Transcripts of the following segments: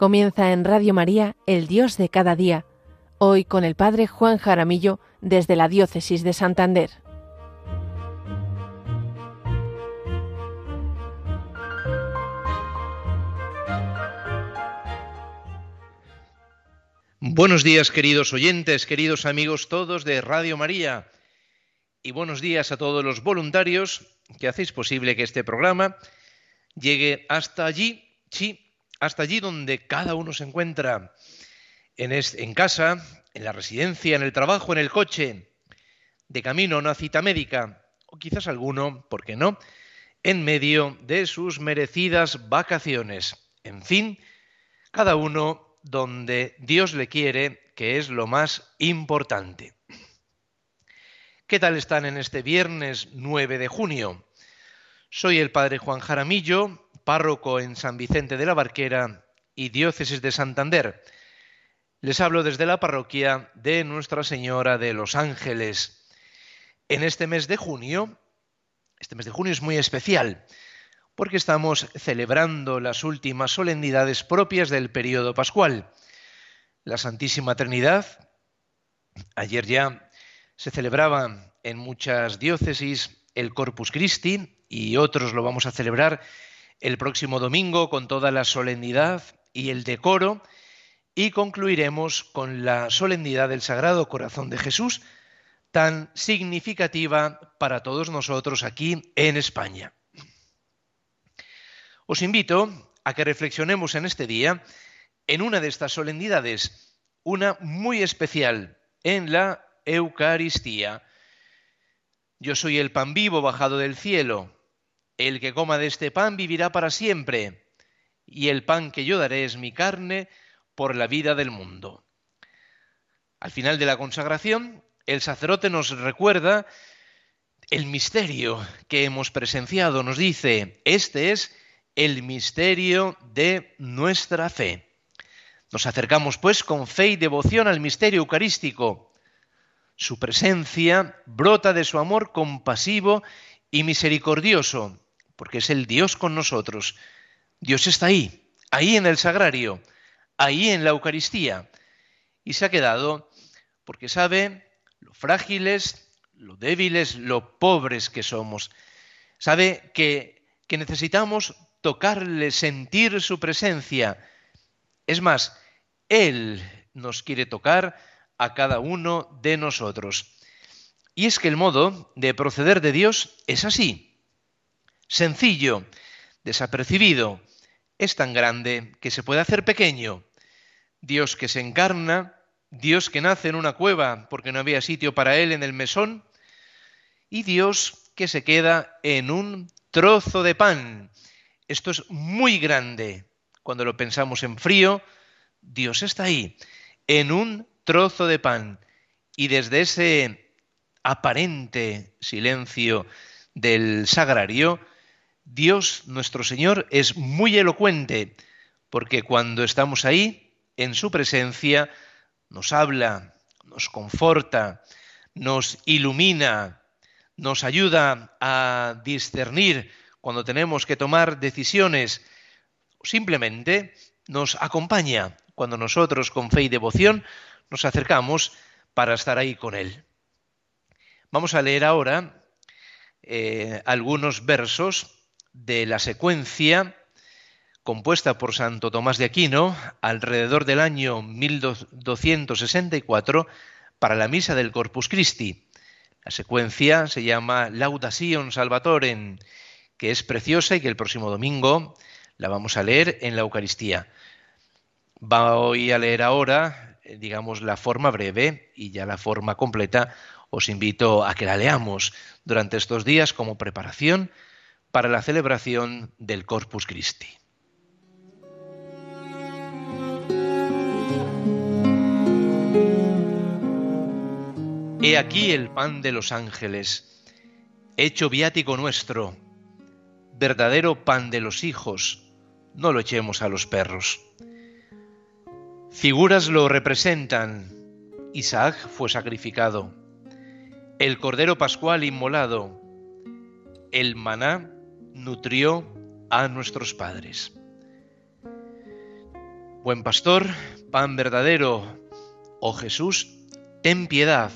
Comienza en Radio María, El Dios de cada día, hoy con el Padre Juan Jaramillo desde la Diócesis de Santander. Buenos días queridos oyentes, queridos amigos todos de Radio María. Y buenos días a todos los voluntarios que hacéis posible que este programa llegue hasta allí, sí, hasta allí donde cada uno se encuentra, en, en casa, en la residencia, en el trabajo, en el coche, de camino a una cita médica, o quizás alguno, ¿por qué no?, en medio de sus merecidas vacaciones. En fin, cada uno donde Dios le quiere, que es lo más importante. ¿Qué tal están en este viernes 9 de junio? Soy el padre Juan Jaramillo párroco en San Vicente de la Barquera y diócesis de Santander. Les hablo desde la parroquia de Nuestra Señora de los Ángeles. En este mes de junio, este mes de junio es muy especial porque estamos celebrando las últimas solemnidades propias del periodo pascual. La Santísima Trinidad, ayer ya se celebraba en muchas diócesis el Corpus Christi y otros lo vamos a celebrar el próximo domingo con toda la solemnidad y el decoro y concluiremos con la solemnidad del Sagrado Corazón de Jesús, tan significativa para todos nosotros aquí en España. Os invito a que reflexionemos en este día en una de estas solemnidades, una muy especial, en la Eucaristía. Yo soy el pan vivo bajado del cielo. El que coma de este pan vivirá para siempre, y el pan que yo daré es mi carne por la vida del mundo. Al final de la consagración, el sacerdote nos recuerda el misterio que hemos presenciado. Nos dice, este es el misterio de nuestra fe. Nos acercamos pues con fe y devoción al misterio eucarístico. Su presencia brota de su amor compasivo y misericordioso porque es el Dios con nosotros. Dios está ahí, ahí en el sagrario, ahí en la Eucaristía. Y se ha quedado porque sabe lo frágiles, lo débiles, lo pobres que somos. Sabe que, que necesitamos tocarle, sentir su presencia. Es más, Él nos quiere tocar a cada uno de nosotros. Y es que el modo de proceder de Dios es así sencillo, desapercibido, es tan grande que se puede hacer pequeño. Dios que se encarna, Dios que nace en una cueva porque no había sitio para él en el mesón, y Dios que se queda en un trozo de pan. Esto es muy grande. Cuando lo pensamos en frío, Dios está ahí, en un trozo de pan. Y desde ese aparente silencio del sagrario, Dios nuestro Señor es muy elocuente, porque cuando estamos ahí, en su presencia, nos habla, nos conforta, nos ilumina, nos ayuda a discernir cuando tenemos que tomar decisiones, simplemente nos acompaña cuando nosotros con fe y devoción nos acercamos para estar ahí con Él. Vamos a leer ahora eh, algunos versos de la secuencia compuesta por Santo Tomás de Aquino alrededor del año 1264 para la misa del Corpus Christi. La secuencia se llama Salvatorem, que es preciosa y que el próximo domingo la vamos a leer en la Eucaristía. Voy a leer ahora, eh, digamos, la forma breve y ya la forma completa os invito a que la leamos durante estos días como preparación para la celebración del Corpus Christi. He aquí el pan de los ángeles, hecho viático nuestro, verdadero pan de los hijos, no lo echemos a los perros. Figuras lo representan. Isaac fue sacrificado, el Cordero Pascual inmolado, el maná nutrió a nuestros padres. Buen pastor, pan verdadero, oh Jesús, ten piedad,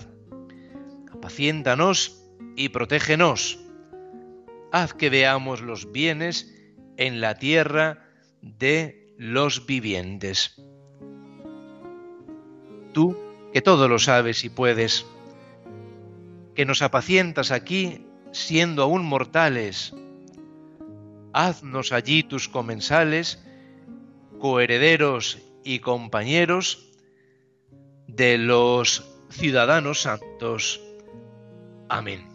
apaciéntanos y protégenos. Haz que veamos los bienes en la tierra de los vivientes. Tú, que todo lo sabes y puedes, que nos apacientas aquí siendo aún mortales, haznos allí tus comensales, coherederos y compañeros de los ciudadanos santos. Amén.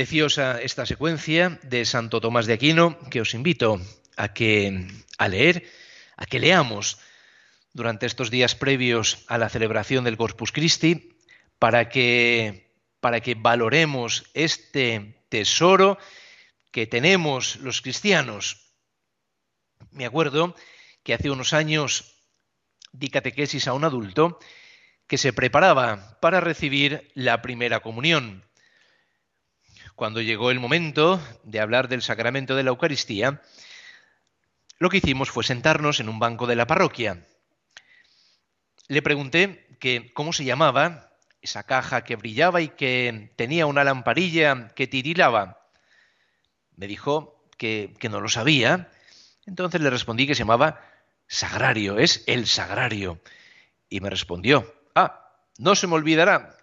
Preciosa esta secuencia de Santo Tomás de Aquino que os invito a que a leer, a que leamos durante estos días previos a la celebración del Corpus Christi para que para que valoremos este tesoro que tenemos los cristianos. Me acuerdo que hace unos años di catequesis a un adulto que se preparaba para recibir la primera comunión. Cuando llegó el momento de hablar del sacramento de la Eucaristía, lo que hicimos fue sentarnos en un banco de la parroquia. Le pregunté que cómo se llamaba esa caja que brillaba y que tenía una lamparilla que tirilaba. Me dijo que, que no lo sabía. Entonces le respondí que se llamaba sagrario, es el sagrario. Y me respondió, ah, no se me olvidará,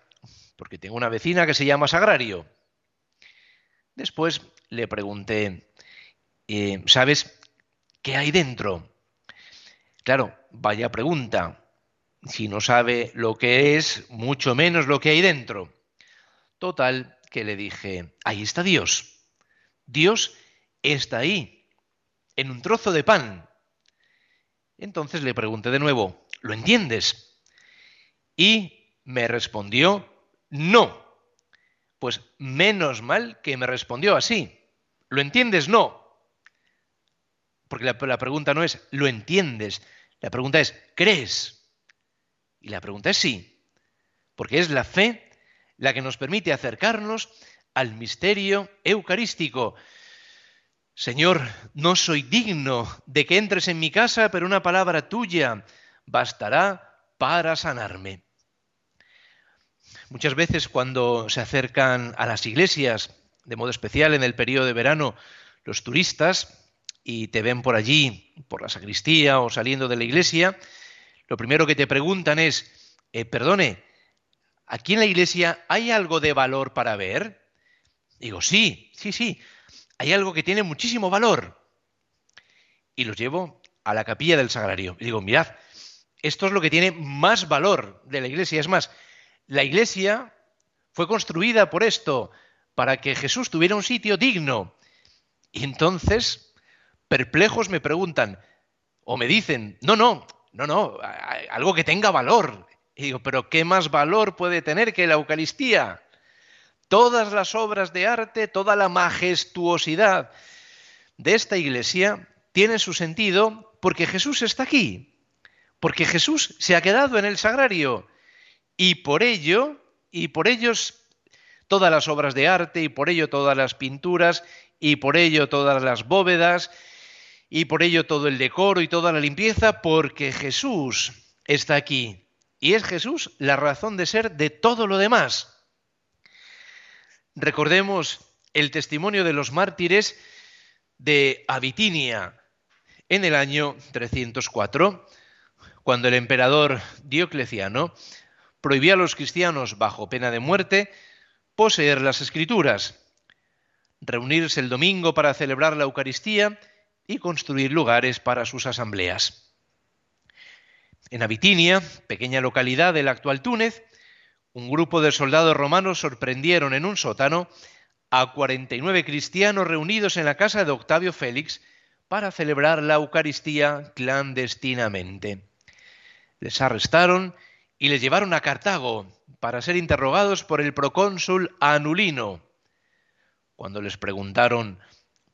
porque tengo una vecina que se llama sagrario. Después le pregunté, eh, ¿sabes qué hay dentro? Claro, vaya pregunta si no sabe lo que es, mucho menos lo que hay dentro. Total, que le dije, ahí está Dios. Dios está ahí, en un trozo de pan. Entonces le pregunté de nuevo, ¿lo entiendes? Y me respondió, no. Pues menos mal que me respondió así. ¿Lo entiendes? No. Porque la, la pregunta no es, ¿lo entiendes? La pregunta es, ¿crees? Y la pregunta es sí, porque es la fe la que nos permite acercarnos al misterio eucarístico. Señor, no soy digno de que entres en mi casa, pero una palabra tuya bastará para sanarme. Muchas veces cuando se acercan a las iglesias, de modo especial en el periodo de verano, los turistas, y te ven por allí, por la sacristía o saliendo de la iglesia, lo primero que te preguntan es, eh, perdone, ¿aquí en la iglesia hay algo de valor para ver? Digo, sí, sí, sí, hay algo que tiene muchísimo valor. Y los llevo a la capilla del sagrario. Y digo, mirad, esto es lo que tiene más valor de la iglesia. Es más, la iglesia fue construida por esto, para que Jesús tuviera un sitio digno. Y entonces, perplejos me preguntan, o me dicen, no, no, no, no, algo que tenga valor. Y digo, pero ¿qué más valor puede tener que la Eucaristía? Todas las obras de arte, toda la majestuosidad de esta iglesia tiene su sentido porque Jesús está aquí, porque Jesús se ha quedado en el sagrario y por ello, y por ellos todas las obras de arte y por ello todas las pinturas y por ello todas las bóvedas y por ello todo el decoro y toda la limpieza, porque Jesús está aquí. Y es Jesús la razón de ser de todo lo demás. Recordemos el testimonio de los mártires de Abitinia en el año 304, cuando el emperador Diocleciano prohibía a los cristianos, bajo pena de muerte, poseer las escrituras, reunirse el domingo para celebrar la Eucaristía y construir lugares para sus asambleas. En Abitinia, pequeña localidad del actual Túnez, un grupo de soldados romanos sorprendieron en un sótano a 49 cristianos reunidos en la casa de Octavio Félix para celebrar la Eucaristía clandestinamente. Les arrestaron y les llevaron a Cartago para ser interrogados por el procónsul Anulino. Cuando les preguntaron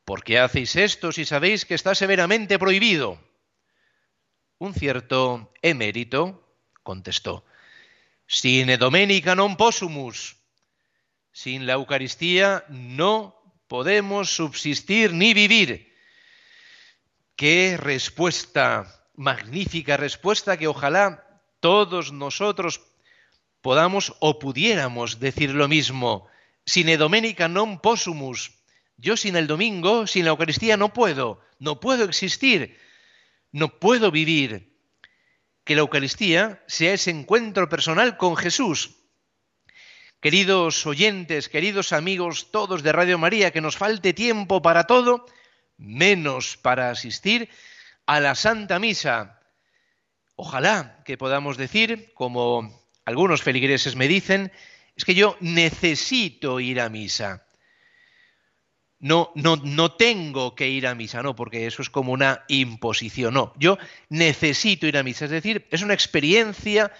¿Por qué hacéis esto si sabéis que está severamente prohibido? un cierto emérito contestó, Sine domenica non possumus. Sin la Eucaristía no podemos subsistir ni vivir. Qué respuesta, magnífica respuesta que ojalá todos nosotros podamos o pudiéramos decir lo mismo. Sine domenica non possumus. Yo sin el domingo, sin la Eucaristía no puedo, no puedo existir, no puedo vivir. Que la Eucaristía sea ese encuentro personal con Jesús. Queridos oyentes, queridos amigos todos de Radio María, que nos falte tiempo para todo, menos para asistir a la Santa Misa. Ojalá que podamos decir, como algunos feligreses me dicen, es que yo necesito ir a misa. No, no, no tengo que ir a misa, no, porque eso es como una imposición, no. Yo necesito ir a misa, es decir, es una experiencia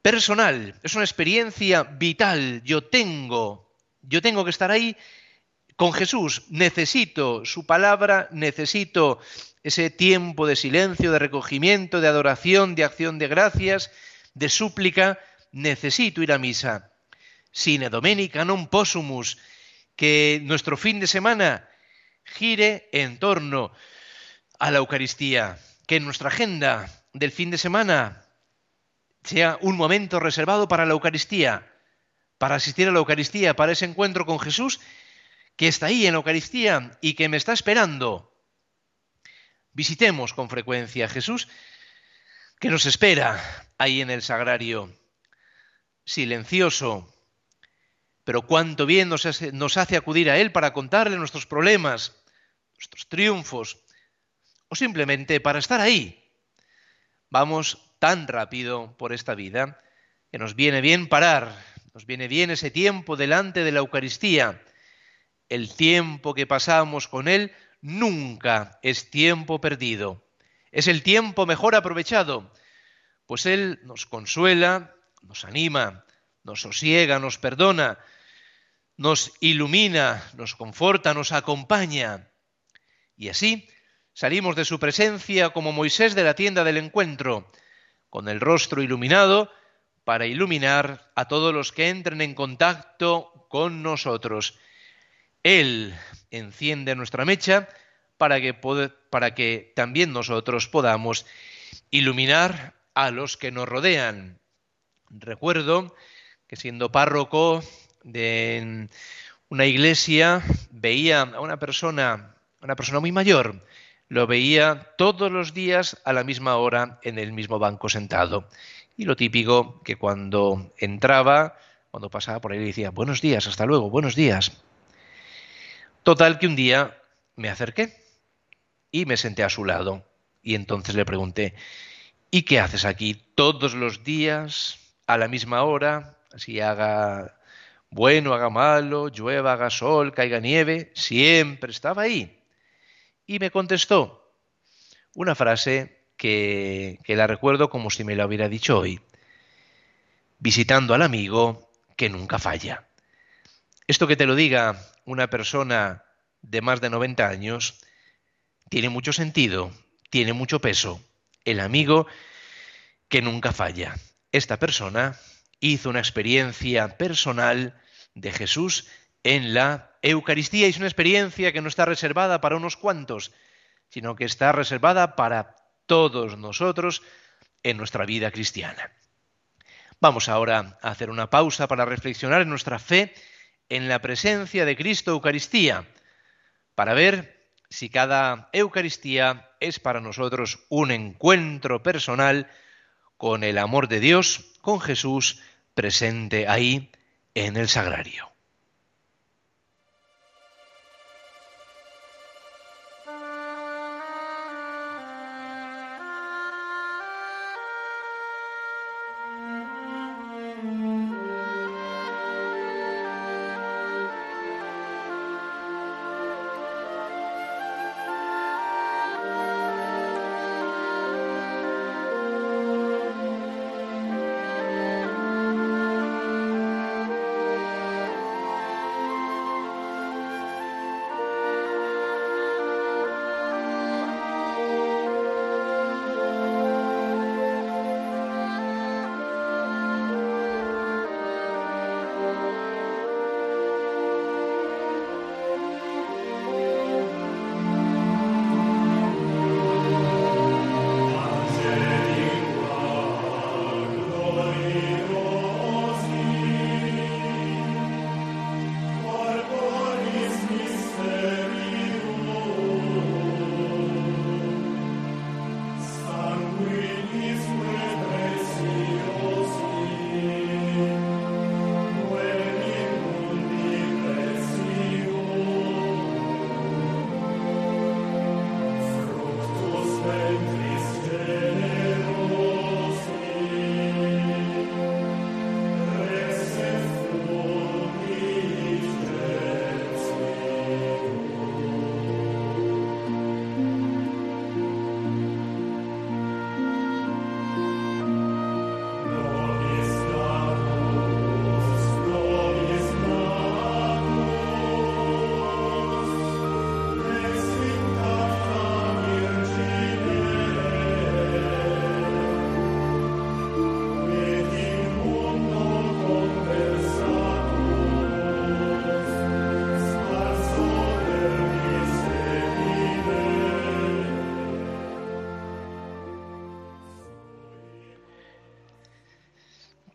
personal, es una experiencia vital. Yo tengo, yo tengo que estar ahí con Jesús. Necesito su palabra, necesito ese tiempo de silencio, de recogimiento, de adoración, de acción de gracias, de súplica. Necesito ir a misa. Sine domenica non possumus, que nuestro fin de semana gire en torno a la Eucaristía, que nuestra agenda del fin de semana sea un momento reservado para la Eucaristía, para asistir a la Eucaristía, para ese encuentro con Jesús que está ahí en la Eucaristía y que me está esperando. Visitemos con frecuencia a Jesús que nos espera ahí en el sagrario, silencioso, pero cuánto bien nos hace, acudir a Él para contarle nuestros problemas, nuestros triunfos, o simplemente para estar ahí. Vamos tan rápido por esta vida que nos viene bien parar, nos viene bien ese tiempo delante de la Eucaristía. El tiempo que pasamos con Él nunca es tiempo perdido, es el tiempo mejor aprovechado, pues Él nos consuela, nos anima, nos sosiega, nos perdona, nos ilumina, nos conforta, nos acompaña. Y así salimos de su presencia como Moisés de la tienda del encuentro, con el rostro iluminado para iluminar a todos los que entren en contacto con nosotros. Él enciende nuestra mecha para que, para que también nosotros podamos iluminar a los que nos rodean. Recuerdo que siendo párroco de una iglesia veía a una persona, una persona muy mayor, lo veía todos los días a la misma hora en el mismo banco sentado. Y lo típico que cuando entraba, cuando pasaba por ahí, decía, buenos días, hasta luego, buenos días. Total que un día me acerqué y me senté a su lado. Y entonces le pregunté, ¿y qué haces aquí todos los días a la misma hora? Así haga bueno, haga malo, llueva, haga sol, caiga nieve, siempre estaba ahí. Y me contestó una frase que, que la recuerdo como si me la hubiera dicho hoy, visitando al amigo que nunca falla. Esto que te lo diga una persona de más de 90 años tiene mucho sentido, tiene mucho peso. El amigo que nunca falla. Esta persona hizo una experiencia personal de Jesús en la Eucaristía. Es una experiencia que no está reservada para unos cuantos, sino que está reservada para todos nosotros en nuestra vida cristiana. Vamos ahora a hacer una pausa para reflexionar en nuestra fe en la presencia de Cristo Eucaristía, para ver si cada Eucaristía es para nosotros un encuentro personal con el amor de Dios, con Jesús presente ahí en el sagrario.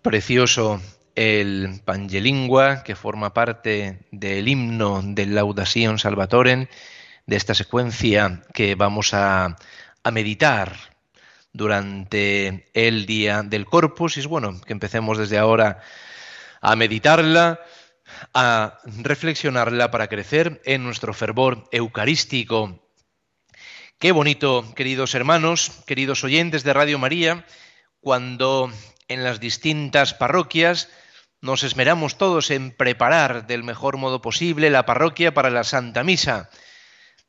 Precioso el Pangelingua, que forma parte del himno del Laudación Salvatorem, de esta secuencia que vamos a, a meditar durante el día del Corpus. Y es bueno que empecemos desde ahora a meditarla, a reflexionarla para crecer en nuestro fervor eucarístico. Qué bonito, queridos hermanos, queridos oyentes de Radio María, cuando en las distintas parroquias nos esmeramos todos en preparar del mejor modo posible la parroquia para la Santa Misa,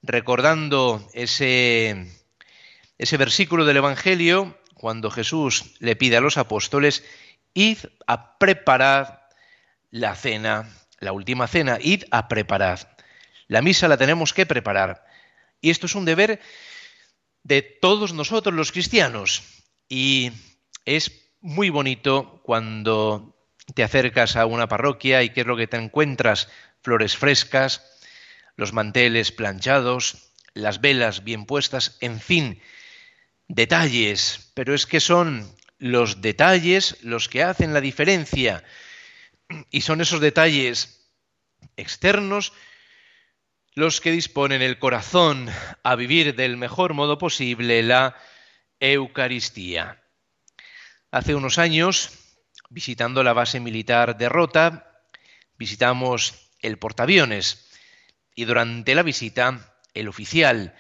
recordando ese, ese versículo del Evangelio cuando Jesús le pide a los apóstoles, id a preparar la cena, la última cena, id a preparar. La misa la tenemos que preparar. Y esto es un deber de todos nosotros los cristianos. Y es muy bonito cuando te acercas a una parroquia y qué es lo que te encuentras, flores frescas, los manteles planchados, las velas bien puestas, en fin, detalles, pero es que son los detalles los que hacen la diferencia y son esos detalles externos los que disponen el corazón a vivir del mejor modo posible la Eucaristía. Hace unos años visitando la base militar de Rota, visitamos el portaaviones y durante la visita el oficial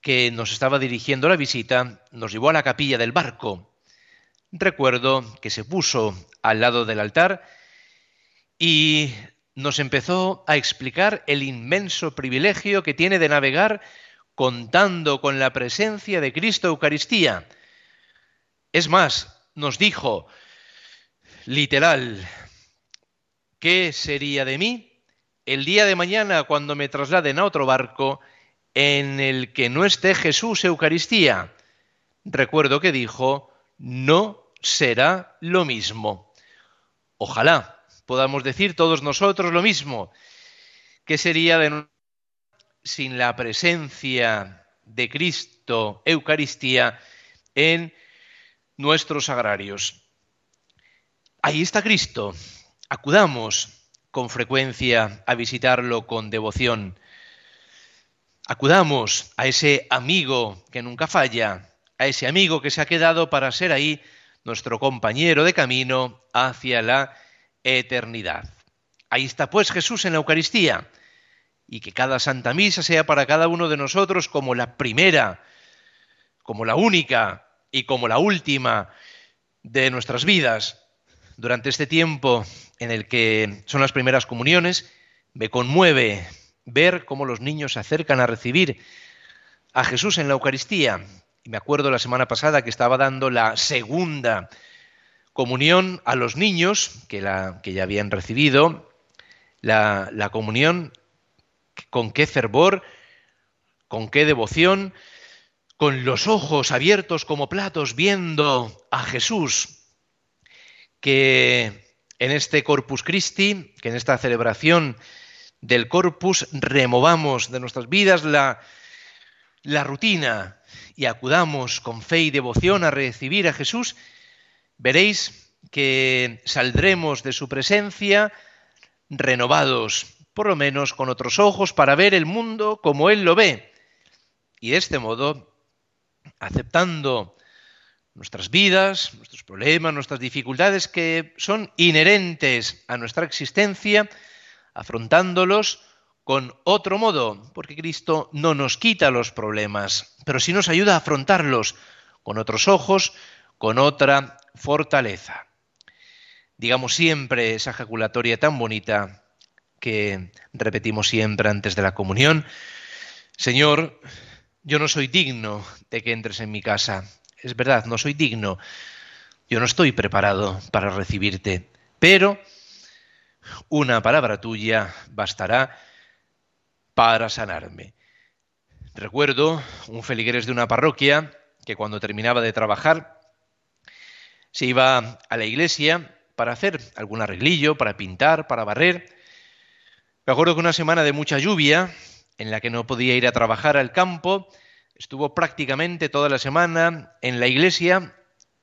que nos estaba dirigiendo la visita nos llevó a la capilla del barco. Recuerdo que se puso al lado del altar y nos empezó a explicar el inmenso privilegio que tiene de navegar contando con la presencia de Cristo Eucaristía. Es más, nos dijo, literal, ¿qué sería de mí el día de mañana cuando me trasladen a otro barco en el que no esté Jesús Eucaristía? Recuerdo que dijo, no será lo mismo. Ojalá podamos decir todos nosotros lo mismo. ¿Qué sería de sin la presencia de Cristo Eucaristía en nuestros agrarios? Ahí está Cristo. Acudamos con frecuencia a visitarlo con devoción. Acudamos a ese amigo que nunca falla, a ese amigo que se ha quedado para ser ahí nuestro compañero de camino hacia la eternidad. Ahí está pues Jesús en la Eucaristía y que cada Santa Misa sea para cada uno de nosotros como la primera, como la única y como la última de nuestras vidas durante este tiempo en el que son las primeras comuniones, me conmueve ver cómo los niños se acercan a recibir a Jesús en la Eucaristía. Y me acuerdo la semana pasada que estaba dando la segunda comunión a los niños que, ya habían recibido, la comunión, con qué fervor, con qué devoción, con los ojos abiertos como platos viendo a Jesús que en este Corpus Christi, que en esta celebración del Corpus, removamos de nuestras vidas la, la rutina y acudamos con fe y devoción a recibir a Jesús, veréis que saldremos de su presencia renovados, por lo menos con otros ojos, para ver el mundo como Él lo ve. Y de este modo, aceptando nuestras vidas, nuestros problemas, nuestras dificultades que son inherentes a nuestra existencia, afrontándolos con otro modo, porque Cristo no nos quita los problemas, pero sí nos ayuda a afrontarlos con otros ojos, con otra fortaleza. Digamos siempre esa ejaculatoria tan bonita que repetimos siempre antes de la comunión, Señor, yo no soy digno de que entres en mi casa, es verdad, no soy digno, yo no estoy preparado para recibirte, pero una palabra tuya bastará para sanarme. Recuerdo un feligrés de una parroquia que cuando terminaba de trabajar se iba a la iglesia para hacer algún arreglillo, para pintar, para barrer. Me acuerdo que una semana de mucha lluvia, en la que no podía ir a trabajar al campo, Estuvo prácticamente toda la semana en la iglesia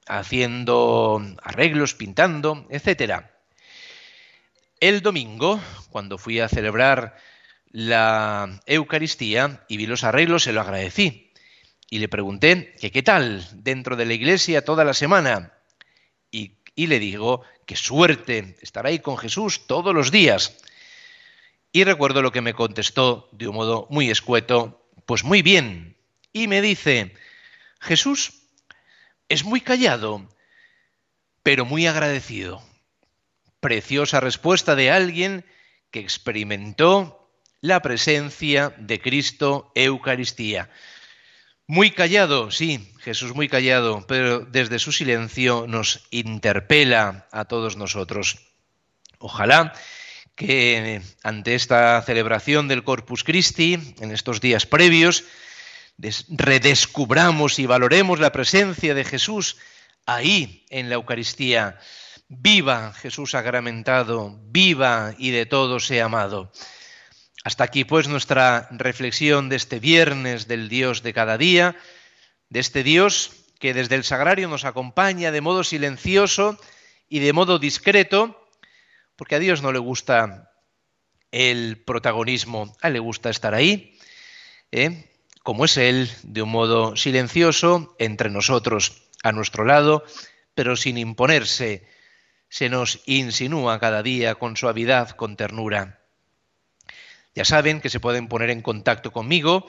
haciendo arreglos, pintando, etc. El domingo, cuando fui a celebrar la Eucaristía y vi los arreglos, se lo agradecí. Y le pregunté que qué tal dentro de la iglesia toda la semana. Y, y le digo, qué suerte estar ahí con Jesús todos los días. Y recuerdo lo que me contestó de un modo muy escueto, pues muy bien. Y me dice, Jesús es muy callado, pero muy agradecido. Preciosa respuesta de alguien que experimentó la presencia de Cristo Eucaristía. Muy callado, sí, Jesús muy callado, pero desde su silencio nos interpela a todos nosotros. Ojalá que ante esta celebración del Corpus Christi, en estos días previos, redescubramos y valoremos la presencia de Jesús ahí en la Eucaristía. Viva Jesús sacramentado, viva y de todo sea amado. Hasta aquí pues nuestra reflexión de este viernes del Dios de cada día, de este Dios que desde el sagrario nos acompaña de modo silencioso y de modo discreto, porque a Dios no le gusta el protagonismo, a le gusta estar ahí, ¿eh? como es Él, de un modo silencioso, entre nosotros, a nuestro lado, pero sin imponerse, se nos insinúa cada día con suavidad, con ternura. Ya saben que se pueden poner en contacto conmigo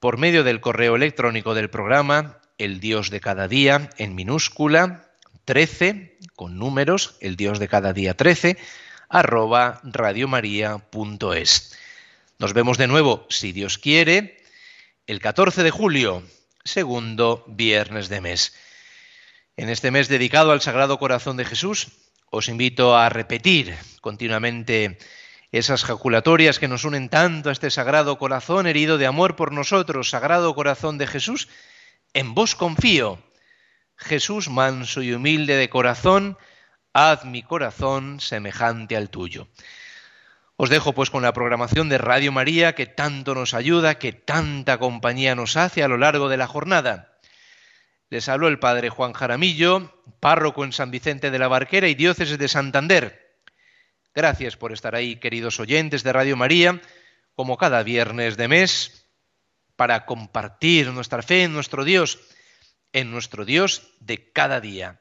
por medio del correo electrónico del programa, el Dios de cada día, en minúscula, 13, con números, el Dios de cada día 13, arroba radiomaria.es. Nos vemos de nuevo, si Dios quiere, el 14 de julio, segundo viernes de mes. En este mes dedicado al Sagrado Corazón de Jesús, os invito a repetir continuamente esas jaculatorias que nos unen tanto a este Sagrado Corazón herido de amor por nosotros, Sagrado Corazón de Jesús, en vos confío Jesús manso y humilde de corazón, haz mi corazón semejante al tuyo. Os dejo pues con la programación de Radio María que tanto nos ayuda, que tanta compañía nos hace a lo largo de la jornada. Les habló el padre Juan Jaramillo, párroco en San Vicente de la Barquera y diócesis de Santander. Gracias por estar ahí, queridos oyentes de Radio María, como cada viernes de mes, para compartir nuestra fe en nuestro Dios en nuestro Dios de cada día.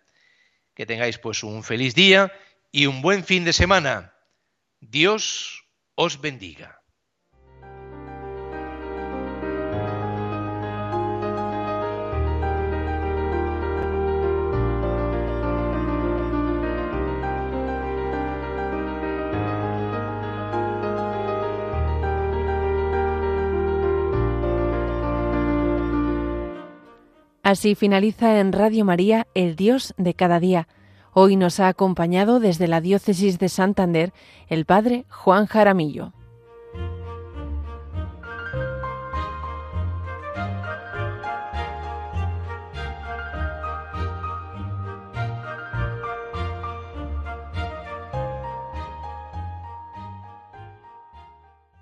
Que tengáis pues un feliz día y un buen fin de semana. Dios os bendiga. Así finaliza en Radio María El Dios de cada día. Hoy nos ha acompañado desde la diócesis de Santander el padre Juan Jaramillo.